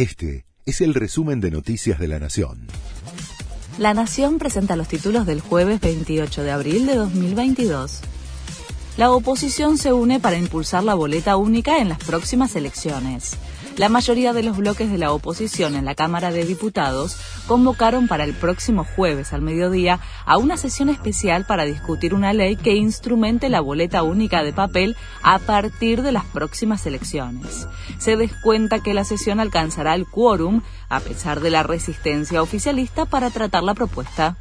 Este es el resumen de Noticias de la Nación. La Nación presenta los títulos del jueves 28 de abril de 2022. La oposición se une para impulsar la boleta única en las próximas elecciones. La mayoría de los bloques de la oposición en la Cámara de Diputados convocaron para el próximo jueves al mediodía a una sesión especial para discutir una ley que instrumente la boleta única de papel a partir de las próximas elecciones. Se descuenta que la sesión alcanzará el quórum a pesar de la resistencia oficialista para tratar la propuesta.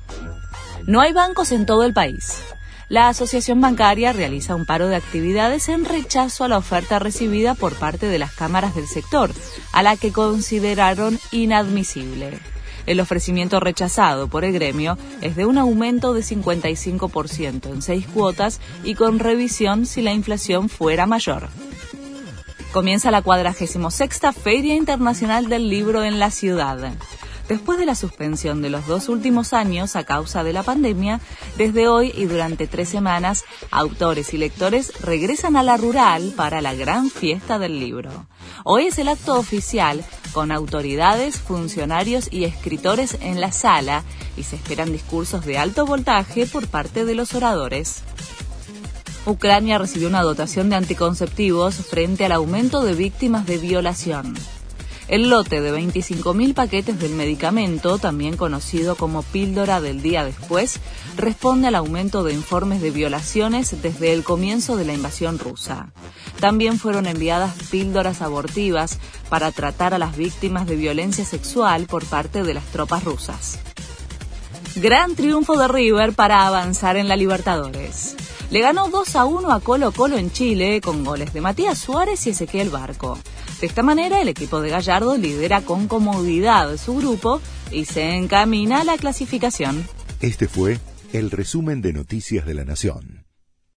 No hay bancos en todo el país la Asociación Bancaria realiza un paro de actividades en rechazo a la oferta recibida por parte de las cámaras del sector, a la que consideraron inadmisible. El ofrecimiento rechazado por el gremio es de un aumento de 55% en seis cuotas y con revisión si la inflación fuera mayor. Comienza la 46 Feria Internacional del Libro en la ciudad. Después de la suspensión de los dos últimos años a causa de la pandemia, desde hoy y durante tres semanas, autores y lectores regresan a la rural para la gran fiesta del libro. Hoy es el acto oficial con autoridades, funcionarios y escritores en la sala y se esperan discursos de alto voltaje por parte de los oradores. Ucrania recibió una dotación de anticonceptivos frente al aumento de víctimas de violación. El lote de 25.000 paquetes del medicamento, también conocido como píldora del día después, responde al aumento de informes de violaciones desde el comienzo de la invasión rusa. También fueron enviadas píldoras abortivas para tratar a las víctimas de violencia sexual por parte de las tropas rusas. Gran triunfo de River para avanzar en la Libertadores. Le ganó 2 a 1 a Colo Colo en Chile con goles de Matías Suárez y Ezequiel Barco. De esta manera, el equipo de Gallardo lidera con comodidad su grupo y se encamina a la clasificación. Este fue el resumen de Noticias de la Nación.